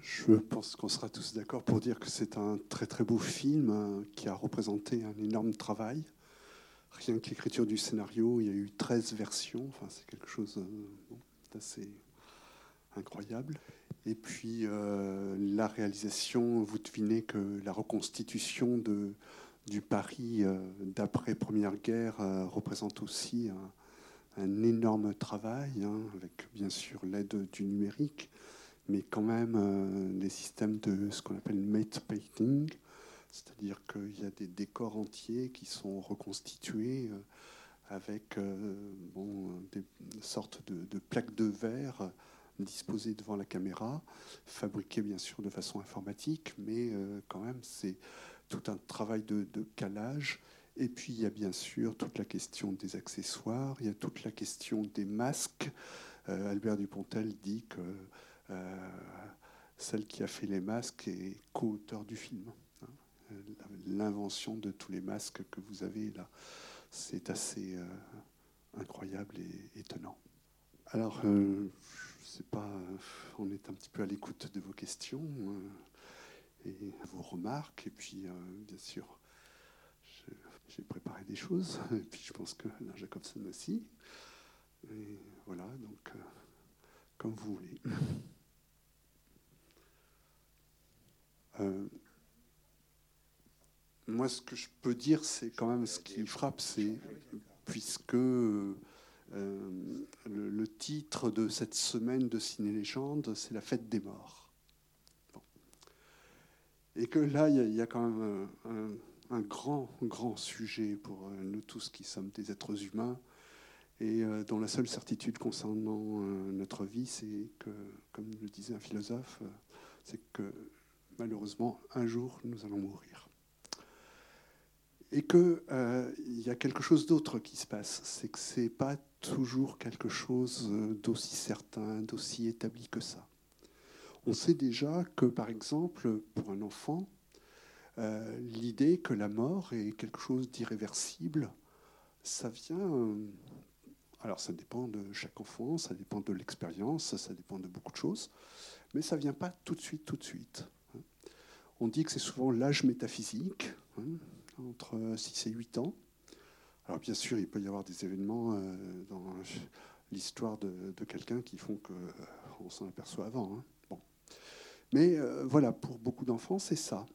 Je pense qu'on sera tous d'accord pour dire que c'est un très très beau film hein, qui a représenté un énorme travail. Rien que l'écriture du scénario, il y a eu 13 versions. Enfin, c'est quelque chose euh, d'assez incroyable. Et puis euh, la réalisation, vous devinez que la reconstitution du Paris euh, d'après Première Guerre représente aussi un, un énorme travail, hein, avec bien sûr l'aide du numérique mais quand même euh, des systèmes de ce qu'on appelle mate painting, c'est-à-dire qu'il y a des décors entiers qui sont reconstitués euh, avec euh, des sortes de, plaques de verre disposées devant la caméra, fabriquées bien sûr de façon informatique, mais quand même c'est tout un travail de, calage. Et puis il y a bien sûr toute la question des accessoires, il y a toute la question des masques. Albert Dupontel dit que celle qui a fait les masques est co-auteur du film. Hein. L'invention de tous les masques que vous avez là, c'est assez euh, incroyable et étonnant. Alors, euh, je sais pas, on est un petit peu à l'écoute de vos questions et vos remarques, et puis bien sûr, j'ai préparé des choses, et puis je pense que Jacobson aussi. Et voilà, donc comme vous voulez. Euh, moi, ce que je peux dire, c'est quand même ce qui frappe, c'est puisque euh, le, titre de cette semaine de Ciné-Légende, c'est la fête des morts. Et que là, il y, a quand même un, grand, grand sujet pour euh, nous tous qui sommes des êtres humains et dont la seule certitude concernant notre vie, c'est que, comme le disait un philosophe, c'est que malheureusement, un jour, nous allons mourir. Et qu'il euh, y a quelque chose d'autre qui se passe, c'est que ce n'est pas toujours quelque chose d'aussi certain, d'aussi établi que ça. On sait déjà que, par exemple, pour un enfant, euh, l'idée que la mort est quelque chose d'irréversible, ça vient... Euh, alors ça dépend de chaque enfant, ça dépend de l'expérience, ça dépend de beaucoup de choses, mais ça ne vient pas tout de suite, tout de suite. On dit que c'est souvent l'âge métaphysique, hein, entre 6 et 8 ans. Alors bien sûr, il peut y avoir des événements euh, dans l'histoire de, quelqu'un qui font qu'on euh, s'en aperçoit avant. Hein. Mais euh, voilà, pour beaucoup d'enfants, c'est ça.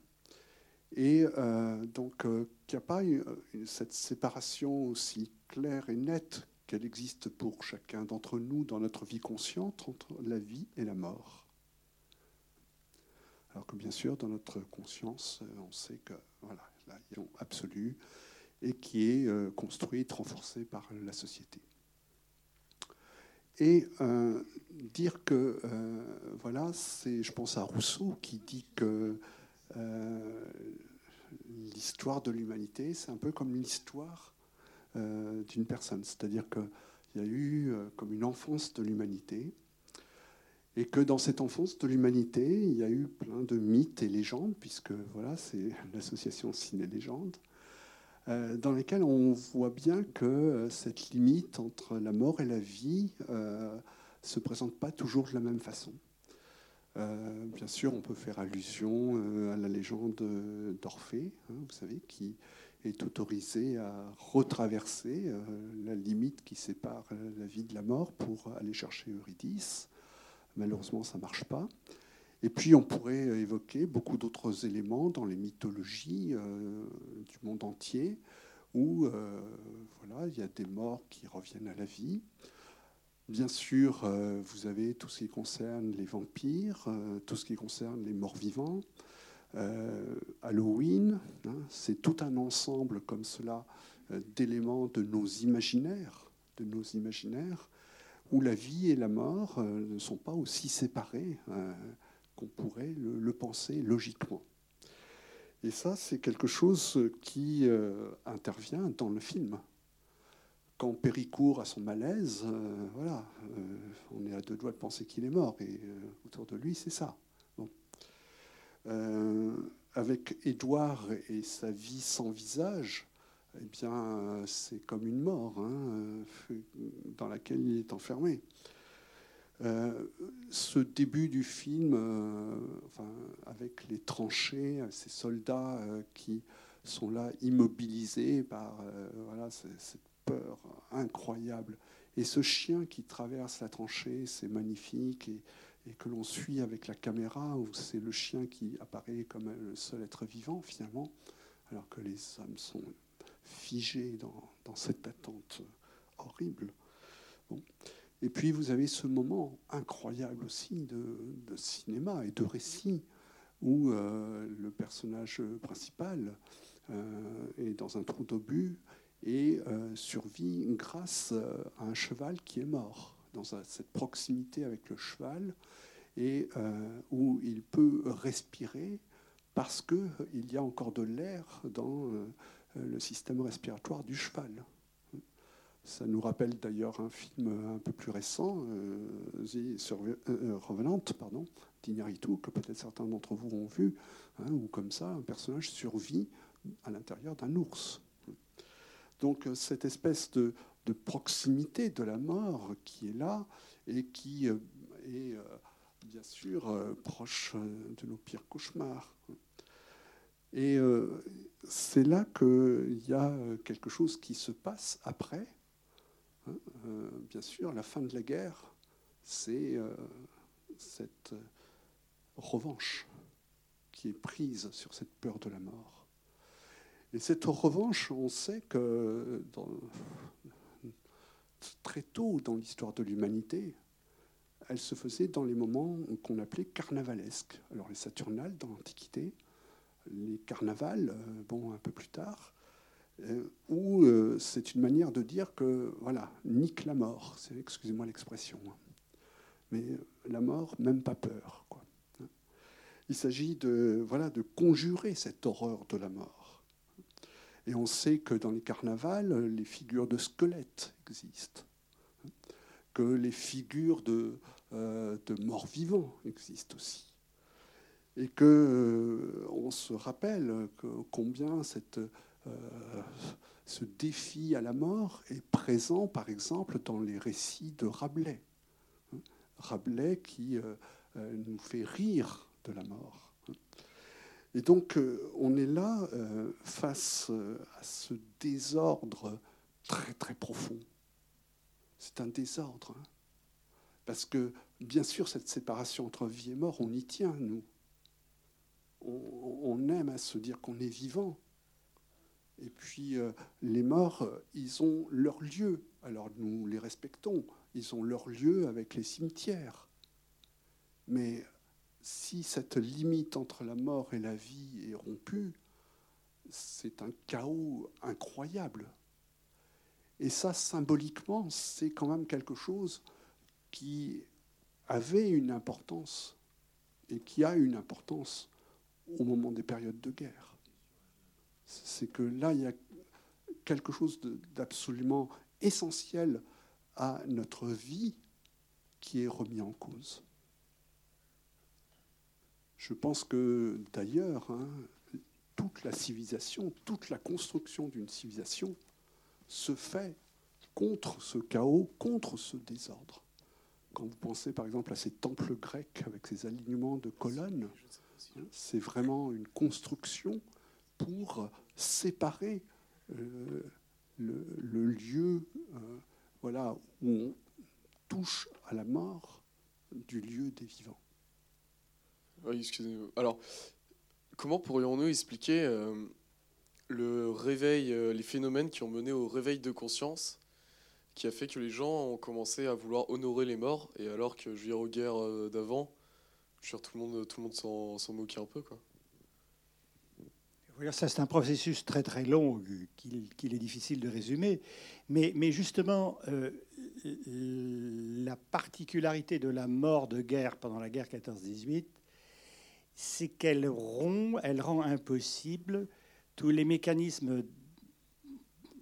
Et donc, qu'il n'y a pas cette séparation aussi claire et nette qu'elle existe pour chacun d'entre nous dans notre vie consciente entre la vie et la mort. Alors que bien sûr, dans notre conscience, euh, on sait que voilà, là, il y a absolu et qui est euh, construite, renforcée par la société. Et euh, dire que, voilà, c'est, je pense à Rousseau qui dit que l'histoire de l'humanité, c'est un peu comme l'histoire d'une personne. C'est-à-dire qu'il y a eu comme une enfance de l'humanité, et que dans cette enfance de l'humanité, il y a eu plein de mythes et légendes, puisque voilà, c'est l'association Ciné-Légende, euh, dans lesquelles on voit bien que euh, cette limite entre la mort et la vie ne euh, se présente pas toujours de la même façon. bien sûr, on peut faire allusion à la légende d'Orphée, hein, vous savez, qui est autorisé à retraverser la limite qui sépare la vie de la mort pour aller chercher Eurydice. Malheureusement, ça ne marche pas. Et puis, on pourrait évoquer beaucoup d'autres éléments dans les mythologies euh, du monde entier, où euh, voilà, il y a des morts qui reviennent à la vie. Bien sûr, euh, vous avez tout ce qui concerne les vampires, tout ce qui concerne les morts vivants. Halloween, hein, c'est tout un ensemble comme cela d'éléments de nos imaginaires, de nos imaginaires où la vie et la mort euh, ne sont pas aussi séparées euh, qu'on pourrait le, penser logiquement. Et ça, c'est quelque chose qui euh, intervient dans le film. Quand Péricourt a son malaise, voilà, on est à deux doigts de penser qu'il est mort, et autour de lui, c'est ça. avec Édouard et sa vie sans visage, eh bien, c'est comme une mort hein, dans laquelle il est enfermé. ce début du film, enfin, avec les tranchées, ces soldats qui sont là immobilisés par voilà, cette peur incroyable. Et ce chien qui traverse la tranchée, c'est magnifique. Et que l'on suit avec la caméra, où c'est le chien qui apparaît comme le seul être vivant finalement, alors que les hommes sont figés dans, cette attente horrible. Et puis vous avez ce moment incroyable aussi de, cinéma et de récit, où euh, le personnage principal euh, est dans un trou d'obus et euh, survit grâce à un cheval qui est mort dans cette proximité avec le cheval et où il peut respirer parce qu'il y a encore de l'air dans le système respiratoire du cheval. Ça nous rappelle d'ailleurs un film un peu plus récent, The Revenant, pardon, que peut-être certains d'entre vous ont vu, hein, où comme ça, un personnage survit à l'intérieur d'un ours. Donc cette espèce de, de proximité de la mort qui est là et qui euh, est euh, bien sûr euh, proche de nos pires cauchemars. Et c'est là qu'il y a quelque chose qui se passe après. Hein, bien sûr, la fin de la guerre, c'est cette revanche qui est prise sur cette peur de la mort. Et cette revanche, on sait que très tôt dans l'histoire de l'humanité, elle se faisait dans les moments qu'on appelait carnavalesques. Alors les Saturnales dans l'Antiquité, les carnavals, euh, bon, un peu plus tard, euh, où euh, c'est une manière de dire que, voilà, nique la mort, excusez-moi l'expression, hein. mais la mort, même pas peur. Quoi. Il s'agit de, voilà, de conjurer cette horreur de la mort. Et on sait que dans les carnavals, les figures de squelettes existent, que les figures de, de morts-vivants existent aussi. Et que euh, on se rappelle combien euh, ce défi à la mort est présent, par exemple, dans les récits de Rabelais. Rabelais qui nous fait rire de la mort. Et donc, euh, on est là euh, face euh, à ce désordre très, très profond. C'est un désordre. Hein. Parce que, bien sûr, cette séparation entre vie et mort, on y tient, nous. On, aime à se dire qu'on est vivant. Et puis, les morts, ils ont leur lieu. Alors, nous les respectons. Ils ont leur lieu avec les cimetières. Mais si cette limite entre la mort et la vie est rompue, c'est un chaos incroyable. Et ça, symboliquement, c'est quand même quelque chose qui avait une importance et qui a une importance au moment des périodes de guerre. C'est que là, il y a quelque chose d'absolument essentiel à notre vie qui est remis en cause. Je pense que d'ailleurs, hein, toute la civilisation, toute la construction d'une civilisation se fait contre ce chaos, contre ce désordre. Quand vous pensez par exemple à ces temples grecs avec ces alignements de colonnes, c'est vraiment une construction pour séparer euh, le, lieu euh, voilà, où on touche à la mort du lieu des vivants. Oui, excusez-moi. Alors, comment pourrions-nous expliquer euh, le réveil, euh, les phénomènes qui ont mené au réveil de conscience qui a fait que les gens ont commencé à vouloir honorer les morts et alors que je dire aux guerres d'avant, je veux tout le monde, tout le monde s'en moquait un peu c'est un processus très très long qu'il est difficile de résumer. Mais, justement, la particularité de la mort de guerre pendant la guerre 14-18, c'est qu'elle rend impossible tous les mécanismes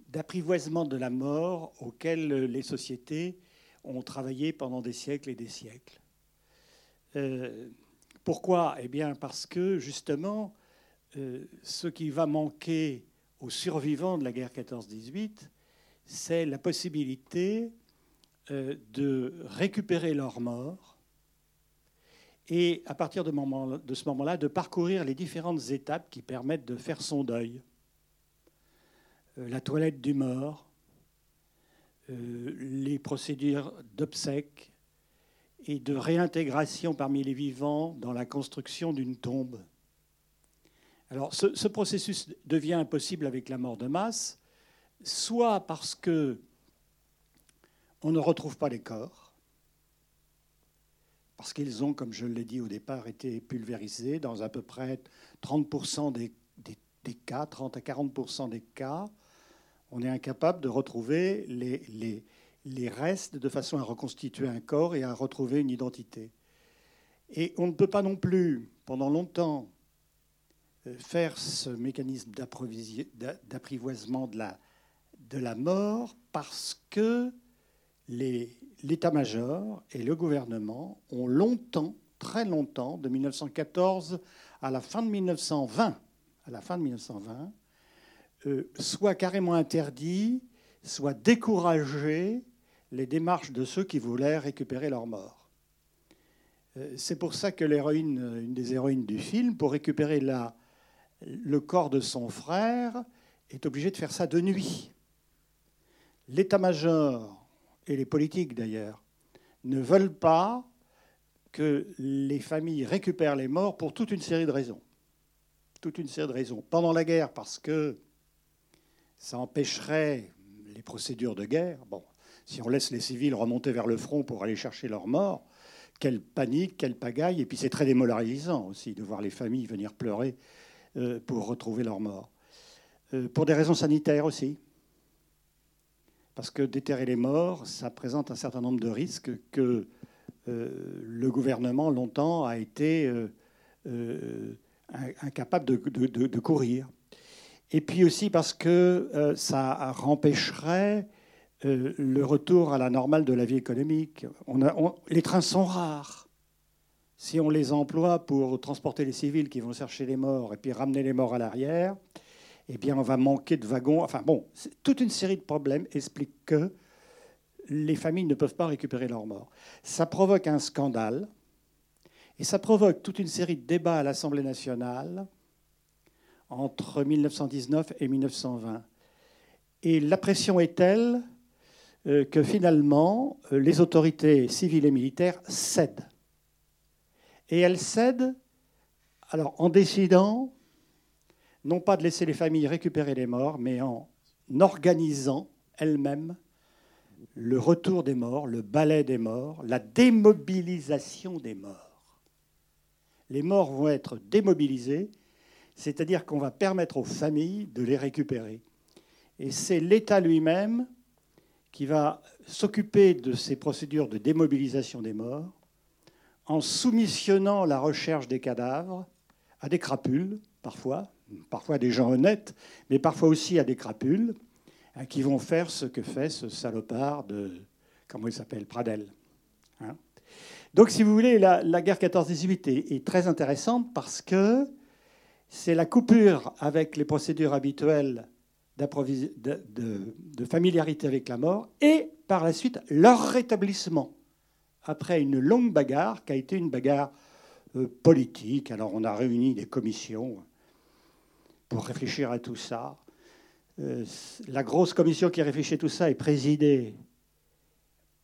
d'apprivoisement de la mort auxquels les sociétés ont travaillé pendant des siècles et des siècles. Euh, pourquoi? Eh bien parce que justement, euh, ce qui va manquer aux survivants de la guerre 14-18, c'est la possibilité euh, de récupérer leurs morts et à partir de, ce moment-là, de parcourir les différentes étapes qui permettent de faire son deuil. La toilette du mort, les procédures d'obsèques et de réintégration parmi les vivants dans la construction d'une tombe. Alors ce, ce, processus devient impossible avec la mort de masse, soit parce que on ne retrouve pas les corps, parce qu'ils ont, comme je l'ai dit au départ, été pulvérisés dans à peu près 30% des, cas, 30 à 40% des cas. On est incapable de retrouver les restes de façon à reconstituer un corps et à retrouver une identité. Et on ne peut pas non plus, pendant longtemps, euh, faire ce mécanisme d'apprivoisement de la, de la mort parce que l'état-major et le gouvernement ont longtemps, très longtemps, de 1914 à la fin de 1920, à la fin de 1920, euh, soit carrément interdit, soit découragé les démarches de ceux qui voulaient récupérer leur mort. Euh, c'est pour ça que l'héroïne, une des héroïnes du film, pour récupérer le corps de son frère, est obligée de faire ça de nuit. L'état-major et les politiques d'ailleurs, ne veulent pas que les familles récupèrent les morts pour toute une série de raisons. Toute une série de raisons. Pendant la guerre, parce que ça empêcherait les procédures de guerre. Si on laisse les civils remonter vers le front pour aller chercher leurs morts, quelle panique, quelle pagaille. Et puis c'est très démoralisant aussi de voir les familles venir pleurer euh, pour retrouver leurs morts. Euh, pour des raisons sanitaires aussi parce que déterrer les morts, ça présente un certain nombre de risques que euh, le gouvernement longtemps a été incapable de, courir. Et puis aussi parce que ça empêcherait le retour à la normale de la vie économique. les trains sont rares. Si on les emploie pour transporter les civils qui vont chercher les morts et puis ramener les morts à l'arrière, eh bien, on va manquer de wagons. Enfin bon, toute une série de problèmes expliquent que les familles ne peuvent pas récupérer leurs morts. Ça provoque un scandale et ça provoque toute une série de débats à l'Assemblée nationale entre 1919 et 1920. Et la pression est telle euh, que finalement, euh, les autorités civiles et militaires cèdent. Et elles cèdent alors, en décidant non pas de laisser les familles récupérer les morts, mais en organisant elles-mêmes le retour des morts, le balai des morts, la démobilisation des morts. Les morts vont être démobilisés, c'est-à-dire qu'on va permettre aux familles de les récupérer. Et c'est l'État lui-même qui va s'occuper de ces procédures de démobilisation des morts en soumissionnant la recherche des cadavres à des crapules, parfois, parfois des gens honnêtes, mais parfois aussi à des crapules, hein, qui vont faire ce que fait ce salopard de, comment il s'appelle, Pradel. Hein. Donc, si vous voulez, la, guerre 14-18 est, très intéressante parce que c'est la coupure avec les procédures habituelles de, familiarité avec la mort et par la suite leur rétablissement après une longue bagarre qui a été une bagarre euh, politique. Alors on a réuni des commissions pour réfléchir à tout ça. Euh, la grosse commission qui réfléchit à tout ça est présidée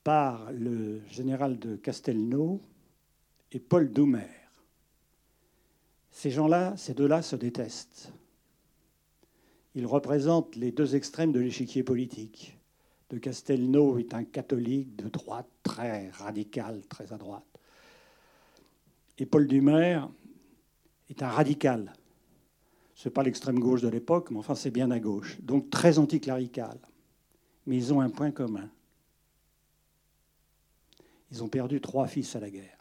par le général de Castelnau et Paul Doumer. Ces gens-là, ces deux-là se détestent. Ils représentent les deux extrêmes de l'échiquier politique. De Castelnau est un catholique de droite très radical, très à droite. Et Paul Doumer est un radical ce n'est pas l'extrême gauche de l'époque, mais enfin c'est bien à gauche. Donc très anticlérical. Mais ils ont un point commun. Ils ont perdu trois fils à la guerre.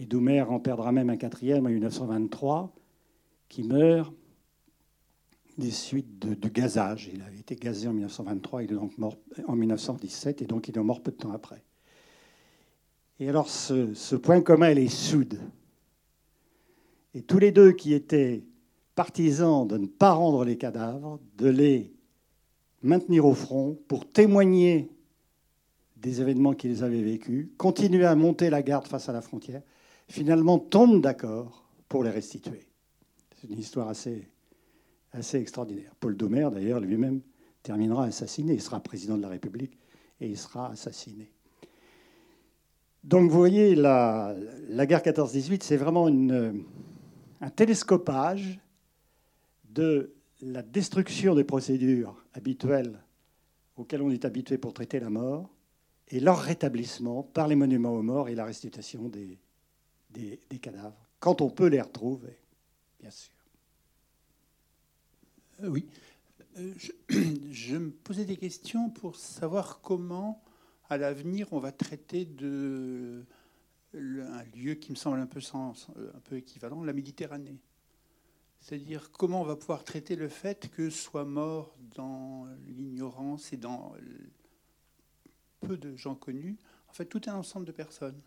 Et Doumer en perdra même un quatrième en 1923, qui meurt des suites de, gazage. Il avait été gazé en 1923, il est donc mort en 1917, et donc il est mort peu de temps après. Et alors ce, point commun, est soude. Et tous les deux qui étaient partisans de ne pas rendre les cadavres, de les maintenir au front, pour témoigner des événements qu'ils avaient vécus, continuer à monter la garde face à la frontière, finalement tombent d'accord pour les restituer. C'est une histoire assez, assez extraordinaire. Paul Doumer, d'ailleurs, lui-même, terminera assassiné. Il sera président de la République et il sera assassiné. Donc vous voyez, la, guerre 14-18, c'est vraiment un télescopage de la destruction des procédures habituelles auxquelles on est habitué pour traiter la mort et leur rétablissement par les monuments aux morts et la restitution des cadavres, quand on peut les retrouver, bien sûr. Euh, oui. Euh, je, me posais des questions pour savoir comment à l'avenir, on va traiter de un lieu qui me semble un peu, sans, un peu équivalent, la Méditerranée. C'est-à-dire comment on va pouvoir traiter le fait que soit mort dans l'ignorance et dans peu de gens connus, en fait tout un ensemble de personnes.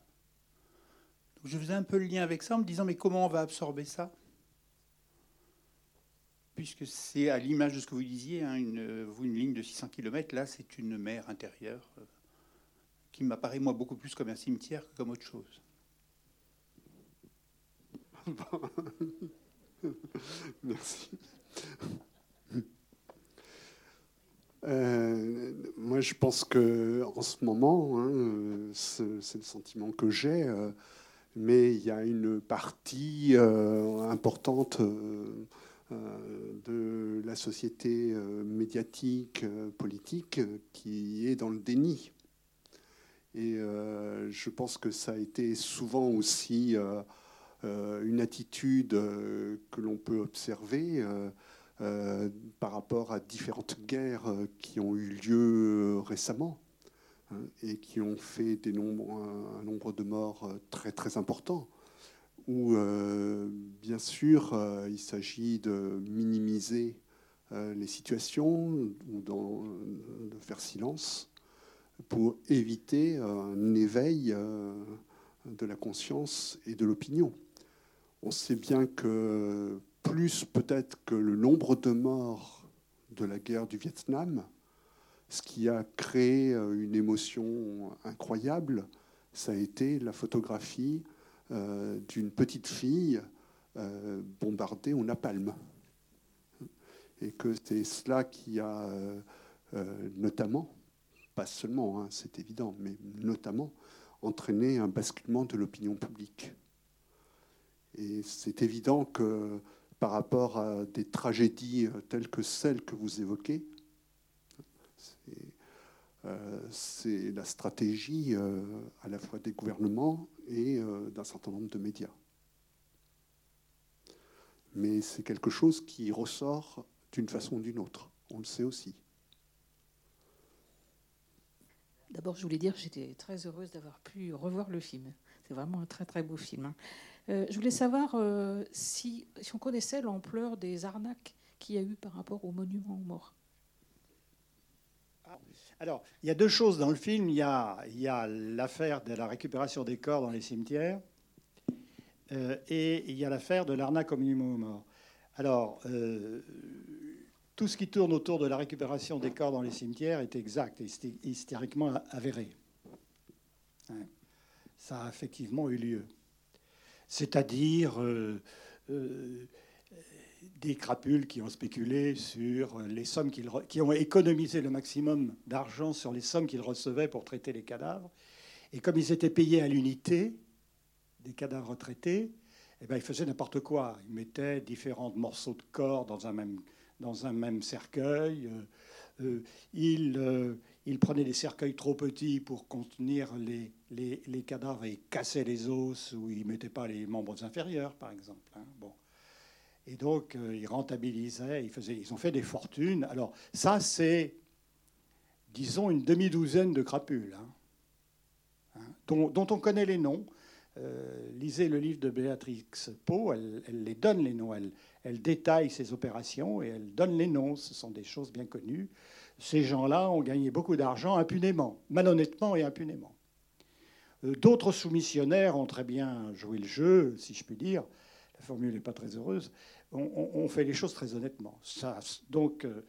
Je faisais un peu le lien avec ça en me disant mais comment on va absorber ça? Puisque c'est à l'image de ce que vous disiez, hein, une, vous une ligne de 600 km, là c'est une mer intérieure qui m'apparaît moi beaucoup plus comme un cimetière que comme autre chose. Merci. Euh, moi, je pense que en ce moment, hein, c'est le sentiment que j'ai, euh, mais il y a une partie euh, importante euh, de la société médiatique, politique, qui est dans le déni. Et euh, je pense que ça a été souvent aussi euh, euh, une attitude que l'on peut observer par rapport à différentes guerres qui ont eu lieu récemment hein, et qui ont fait un nombre de morts très très importants. Où, bien sûr, il s'agit de minimiser les situations ou de faire silence pour éviter un éveil euh, de la conscience et de l'opinion. On sait bien que plus peut-être que le nombre de morts de la guerre du Vietnam, ce qui a créé euh, une émotion incroyable, ça a été la photographie euh, d'une petite fille bombardée au napalm. Et que c'est cela qui a notamment pas seulement, hein, c'est évident, mais notamment entraîner un basculement de l'opinion publique. Et c'est évident que par rapport à des tragédies telles que celles que vous évoquez, c'est euh, la stratégie euh, à la fois des gouvernements et euh, d'un certain nombre de médias. Mais c'est quelque chose qui ressort d'une façon ou d'une autre. On le sait aussi. D'abord, je voulais dire que j'étais très heureuse d'avoir pu revoir le film. C'est vraiment un très très beau film. Hein. Je voulais savoir si, si, on connaissait l'ampleur des arnaques qu'il y a eu par rapport au monument aux morts. Alors, il y a deux choses dans le film. Il y a, l'affaire de la récupération des corps dans les cimetières euh, et il y a l'affaire de l'arnaque au monument aux morts. Alors, euh, tout ce qui tourne autour de la récupération des corps dans les cimetières est exact et hystériquement avéré. Hein. Ça a effectivement eu lieu. C'est-à-dire euh, des crapules qui ont spéculé sur les sommes qu'ils qui ont économisé le maximum d'argent sur les sommes qu'ils recevaient pour traiter les cadavres. Et comme ils étaient payés à l'unité des cadavres retraités, eh ben, ils faisaient n'importe quoi. Ils mettaient différents morceaux de corps dans un même dans un même cercueil. Euh, euh, il, euh, il, prenait des cercueils trop petits pour contenir les, les, les, cadavres et casser les os, ou il ne mettait pas les membres inférieurs, par exemple. Hein. Bon. Et donc, ils rentabilisaient, ils, faisaient, ils ont fait des fortunes. Alors, ça, c'est, disons, une demi-douzaine de crapules, hein, hein, dont, on connaît les noms. Euh, lisez le livre de Béatrix Pau, elle, les donne les noms, elle, elle détaille ses opérations et elle donne les noms. Ce sont des choses bien connues. Ces gens-là ont gagné beaucoup d'argent impunément, malhonnêtement et impunément. Euh, d'autres soumissionnaires ont très bien joué le jeu, si je puis dire. Formule n'est pas très heureuse. On, fait les choses très honnêtement. Ça, donc, euh,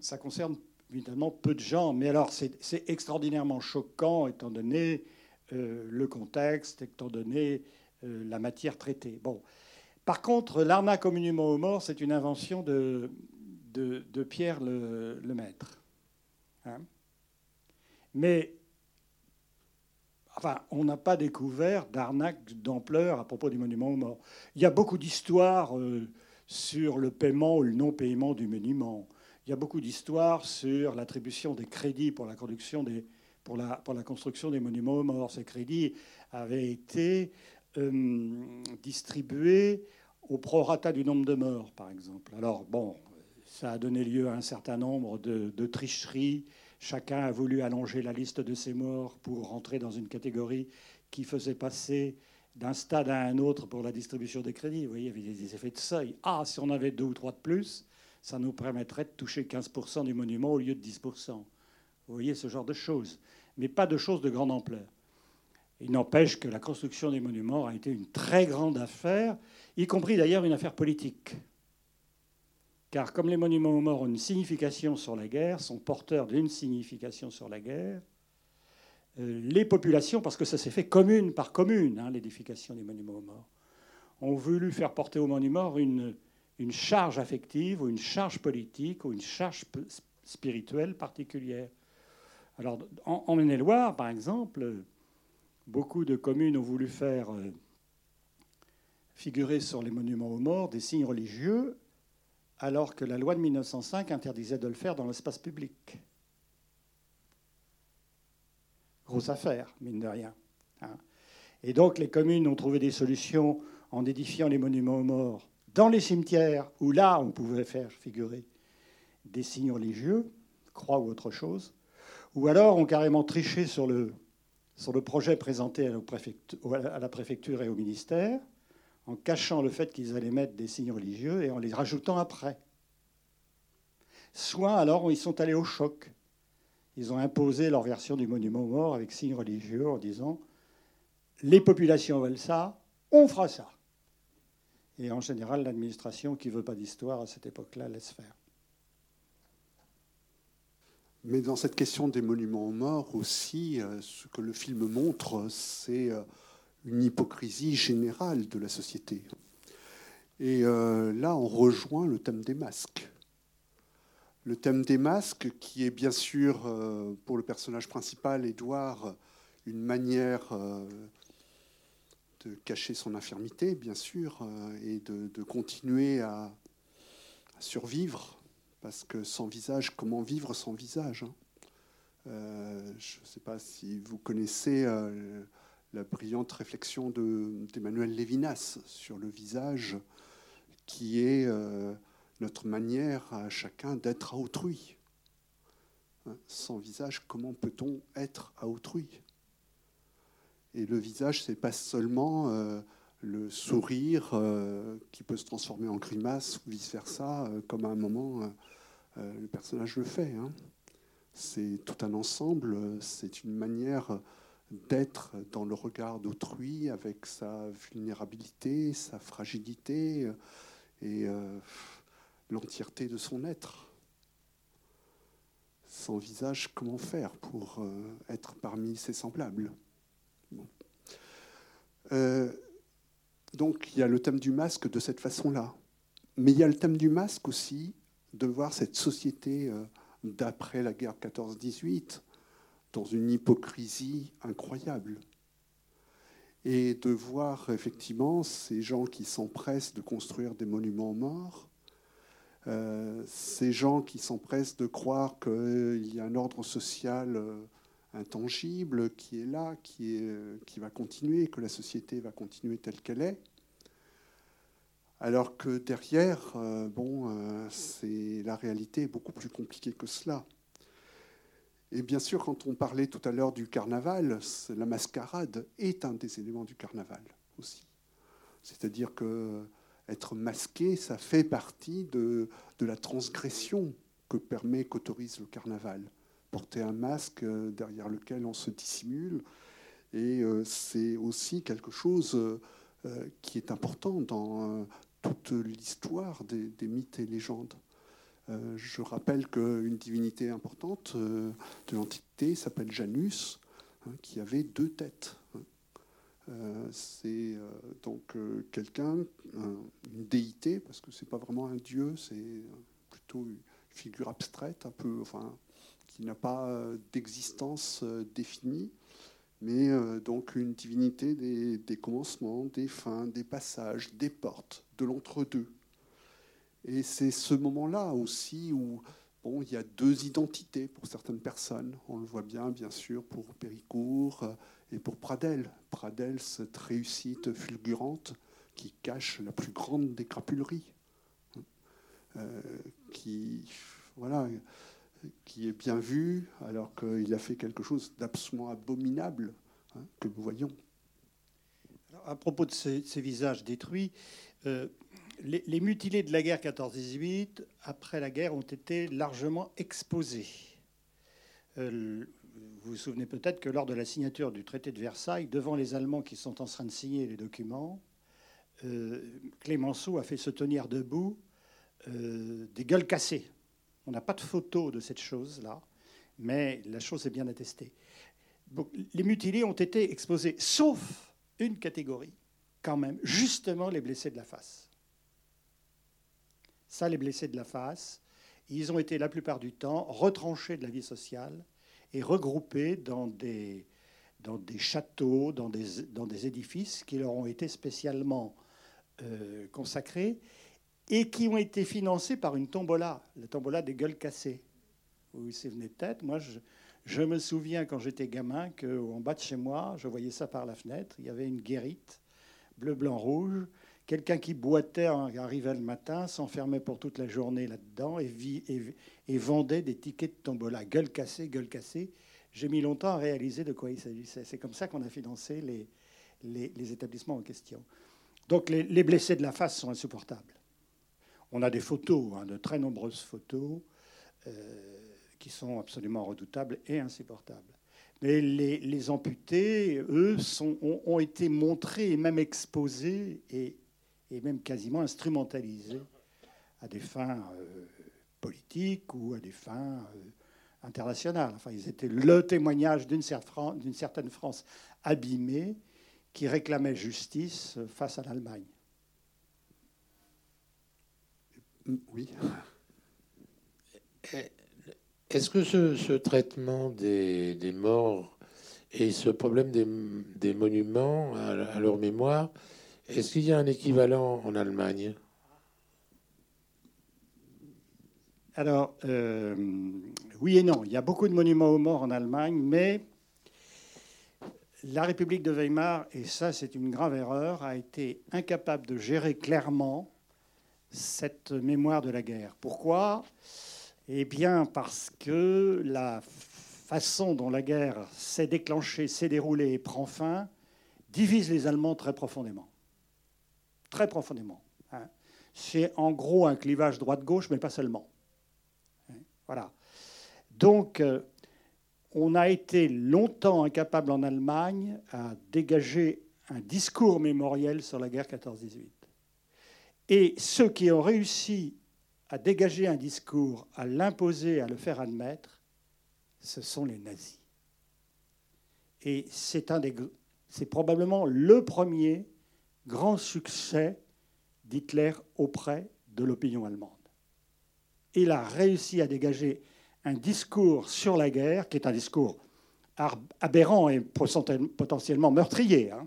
ça concerne évidemment peu de gens. Mais alors, c'est extraordinairement choquant étant donné euh, le contexte, étant donné euh, la matière traitée. Bon. Par contre, l'arnaque au monument aux morts, c'est une invention de, de, Pierre le, Maître. Hein. Mais enfin, on n'a pas découvert d'arnaque d'ampleur à propos du monument aux morts. Il y a beaucoup d'histoires euh, sur le paiement ou le non-paiement du monument. Il y a beaucoup d'histoires sur l'attribution des crédits pour la, construction des monuments aux morts. Ces crédits avaient été euh, distribués au prorata du nombre de morts, par exemple. Alors, bon, ça a donné lieu à un certain nombre de tricheries. Chacun a voulu allonger la liste de ses morts pour rentrer dans une catégorie qui faisait passer d'un stade à un autre pour la distribution des crédits. Vous voyez, il y avait des effets de seuil. Ah, si on avait deux ou trois de plus, ça nous permettrait de toucher 15% du monument au lieu de 10%. Vous voyez ce genre de choses. Mais pas de choses de grande ampleur. Il n'empêche que la construction des monuments a été une très grande affaire, y compris d'ailleurs une affaire politique. Car comme les monuments aux morts ont une signification sur la guerre, sont porteurs d'une signification sur la guerre, euh, les populations, parce que ça s'est fait commune par commune, hein, l'édification des monuments aux morts, ont voulu faire porter aux monuments une, une charge affective ou une charge politique ou une charge spirituelle particulière. Alors, en, Maine-et-Loire, par exemple, beaucoup de communes ont voulu faire euh, figurer sur les monuments aux morts des signes religieux, alors que la loi de 1905 interdisait de le faire dans l'espace public. Grosse affaire, mine de rien. Hein. Et donc les communes ont trouvé des solutions en édifiant les monuments aux morts dans les cimetières, où là, on pouvait faire figurer des signes religieux, croix ou autre chose, ou alors ont carrément triché sur le, sur le projet présenté à la préfecture et au ministère, en cachant le fait qu'ils allaient mettre des signes religieux et en les rajoutant après. Soit alors ils sont allés au choc. Ils ont imposé leur version du monument mort avec signes religieux en disant les populations veulent ça, on fera ça. Et en général, l'administration qui ne veut pas d'histoire à cette époque-là laisse faire. Mais dans cette question des monuments aux morts aussi, euh, ce que le film montre, c'est euh, une hypocrisie générale de la société. Et euh, là, on rejoint le thème des masques. Le thème des masques, qui est bien sûr, pour le personnage principal, Édouard, une manière de cacher son infirmité, bien sûr, euh, et de, continuer à, survivre, parce que sans visage, comment vivre sans visage hein? Euh, Je ne sais pas si vous connaissez euh, la brillante réflexion d'Emmanuel Lévinas sur le visage, qui est notre manière à chacun d'être à autrui. Hein, sans visage, comment peut-on être à autrui? Et le visage, c'est pas seulement euh, le sourire euh, qui peut se transformer en grimace ou vice-versa, euh, comme à un moment le personnage le fait. Hein. C'est tout un ensemble, c'est une manière d'être dans le regard d'autrui avec sa vulnérabilité, sa fragilité et l'entièreté de son être. Sans visage, comment faire pour être parmi ses semblables? Euh, donc il y a le thème du masque de cette façon-là. Mais il y a le thème du masque aussi de voir cette société euh, d'après la guerre 14-18 dans une hypocrisie incroyable. Et de voir effectivement ces gens qui s'empressent de construire des monuments morts, euh, ces gens qui s'empressent de croire qu'il y a un ordre social intangible qui est là, qui, est, qui va continuer, que la société va continuer telle qu'elle est. Alors que derrière, euh, bon, euh, c'est la réalité est beaucoup plus compliquée que cela. Et bien sûr, quand on parlait tout à l'heure du carnaval, la mascarade est un des éléments du carnaval aussi. C'est-à-dire que être masqué, ça fait partie de, la transgression que permet, qu'autorise le carnaval porter un masque euh, derrière lequel on se dissimule. Et euh, c'est aussi quelque chose euh, qui est important dans toute l'histoire des, mythes et légendes. Je rappelle qu'une divinité importante de l'Antiquité s'appelle Janus, hein, qui avait deux têtes. Euh, c'est euh, donc euh, quelqu'un, une déité, parce que c'est pas vraiment un dieu, c'est plutôt une figure abstraite, un peu, qui n'a pas d'existence définie, mais donc une divinité des, commencements, des fins, des passages, des portes, de l'entre-deux. Et c'est ce moment-là aussi où bon, il y a deux identités pour certaines personnes. On le voit bien, bien sûr, pour Péricourt et pour Pradel. Pradel, cette réussite fulgurante qui cache la plus grande des crapuleries, euh, qui, voilà, qui est bien vue alors qu'il a fait quelque chose d'absolument abominable hein, que nous voyons. à propos de ces, visages détruits, euh, les, mutilés de la guerre 14-18, après la guerre, ont été largement exposés. Euh, vous vous souvenez peut-être que lors de la signature du traité de Versailles, devant les Allemands qui sont en train de signer les documents, euh, Clémenceau a fait se tenir debout euh, des gueules cassées. On n'a pas de photo de cette chose-là, mais la chose est bien attestée. les mutilés ont été exposés, sauf une catégorie, quand même, justement les blessés de la face. Ça, les blessés de la face, ils ont été la plupart du temps retranchés de la vie sociale et regroupés dans des, dans des châteaux, dans des, dans des édifices qui leur ont été spécialement euh, consacrés et qui ont été financés par une tombola, la tombola des gueules cassées. Vous vous souvenez peut-être, moi je, je, me souviens quand j'étais gamin qu'en bas de chez moi, je voyais ça par la fenêtre, il y avait une guérite bleu, blanc, rouge, quelqu'un qui boitait arrivait le matin, s'enfermait pour toute la journée là-dedans et, vendait des tickets de tombola. Gueule cassée, gueule cassée. J'ai mis longtemps à réaliser de quoi il s'agissait. C'est comme ça qu'on a financé les, établissements en question. Donc les, blessés de la face sont insupportables. On a des photos, hein, de très nombreuses photos, euh, qui sont absolument redoutables et insupportables. Mais les, amputés, eux, sont, ont, été montrés et même exposés et et même quasiment instrumentalisé à des fins euh, politiques ou à des fins euh, internationales. Enfin, ils étaient le témoignage d'une certaine France abîmée qui réclamait justice face à l'Allemagne. Oui. Est-ce que ce, traitement des, morts et ce problème des, monuments à, leur mémoire est-ce qu'il y a un équivalent en Allemagne? Alors, euh, oui et non. Il y a beaucoup de monuments aux morts en Allemagne, mais la République de Weimar, et ça c'est une grave erreur, a été incapable de gérer clairement cette mémoire de la guerre. Pourquoi? Eh bien parce que la façon dont la guerre s'est déclenchée, s'est déroulée et prend fin divise les Allemands très profondément très profondément. Hein. C'est en gros un clivage droite-gauche, mais pas seulement. Hein. Voilà. Donc, euh, on a été longtemps incapable en Allemagne à dégager un discours mémoriel sur la guerre 14-18. Et ceux qui ont réussi à dégager un discours, à l'imposer, à le faire admettre, ce sont les nazis. Et c'est un des, c'est probablement le premier grand succès d'Hitler auprès de l'opinion allemande. Il a réussi à dégager un discours sur la guerre, qui est un discours aberrant et potentiellement meurtrier. Hein.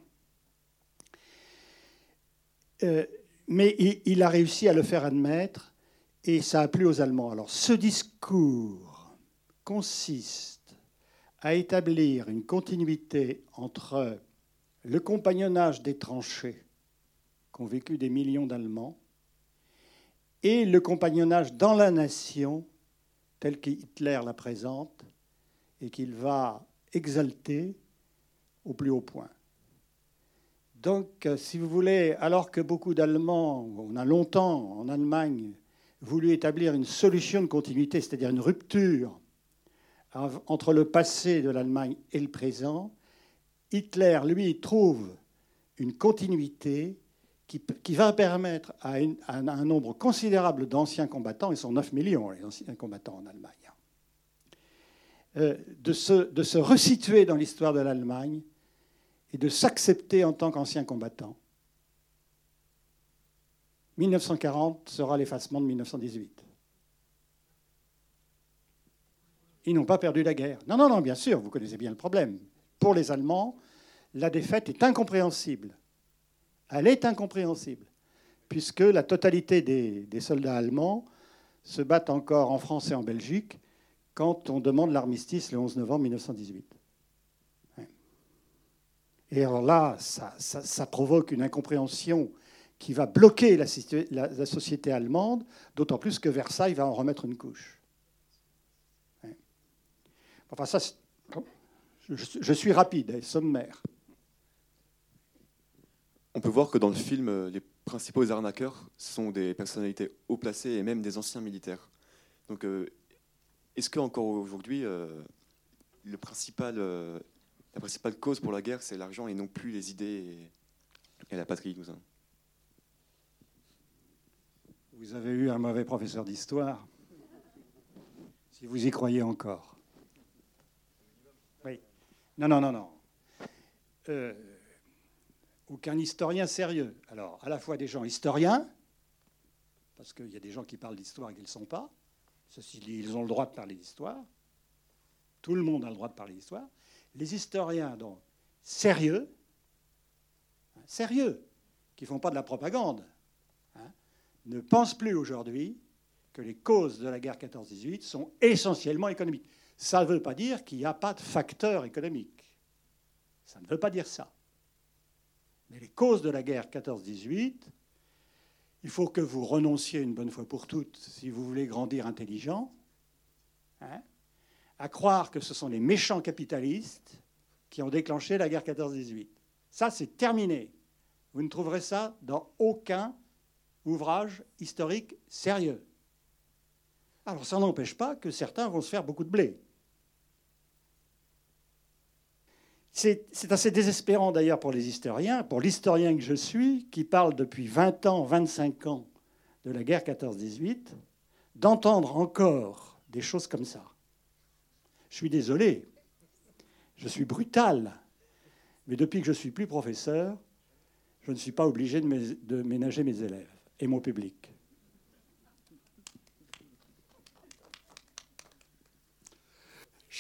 Euh, mais il, a réussi à le faire admettre et ça a plu aux Allemands. Alors ce discours consiste à établir une continuité entre le compagnonnage des tranchées qu'ont vécu des millions d'Allemands, et le compagnonnage dans la nation, tel que Hitler la présente, et qu'il va exalter au plus haut point. Donc, si vous voulez, alors que beaucoup d'Allemands, on a longtemps en Allemagne voulu établir une solution de continuité, c'est-à-dire une rupture entre le passé de l'Allemagne et le présent, Hitler, lui, trouve une continuité qui, va permettre à, un nombre considérable d'anciens combattants, ils sont 9 millions les anciens combattants en Allemagne, euh, de se resituer dans l'histoire de l'Allemagne et de s'accepter en tant qu'anciens combattants. 1940 sera l'effacement de 1918. Ils n'ont pas perdu la guerre. Non, non, non, bien sûr, vous connaissez bien le problème. Pour les Allemands, la défaite est incompréhensible. Elle est incompréhensible, puisque la totalité des, soldats allemands se battent encore en France et en Belgique quand on demande l'armistice le 11 novembre 1918. Ouais. Et alors là, ça, provoque une incompréhension qui va bloquer la, société allemande, d'autant plus que Versailles va en remettre une couche. Enfin, ça, je, je suis rapide et sommaire. On peut voir que dans le film, euh, les principaux arnaqueurs sont des personnalités haut placées et même des anciens militaires. Donc, euh, est-ce qu'encore aujourd'hui, euh, la principale cause pour la guerre, c'est l'argent et non plus les idées et, la patrie nous a- Vous avez eu un mauvais professeur d'histoire, si vous y croyez encore. Oui. Non, non, non, non. Aucun historien sérieux. Alors, à la fois des gens historiens, parce qu'il y a des gens qui parlent d'histoire et qui ne le sont pas. Ceci dit, ils ont le droit de parler d'histoire. Tout le monde a le droit de parler d'histoire. Les historiens, donc, sérieux, hein, sérieux, qui ne font pas de la propagande, hein, ne pensent plus aujourd'hui que les causes de la guerre 14-18 sont essentiellement économiques. Ça ne veut pas dire qu'il n'y a pas de facteur économique. Ça ne veut pas dire ça. Les causes de la guerre 14-18, il faut que vous renonciez une bonne fois pour toutes, si vous voulez grandir intelligent, hein, à croire que ce sont les méchants capitalistes qui ont déclenché la guerre 14-18. Ça, c'est terminé. Vous ne trouverez ça dans aucun ouvrage historique sérieux. Alors ça n'empêche pas que certains vont se faire beaucoup de blé. C'est assez désespérant d'ailleurs pour les historiens, pour l'historien que je suis, qui parle depuis 20 ans, 25 ans de la guerre 14-18, d'entendre encore des choses comme ça. Je suis désolé, je suis brutal, mais depuis que je suis plus professeur, je ne suis pas obligé de ménager mes élèves et mon public.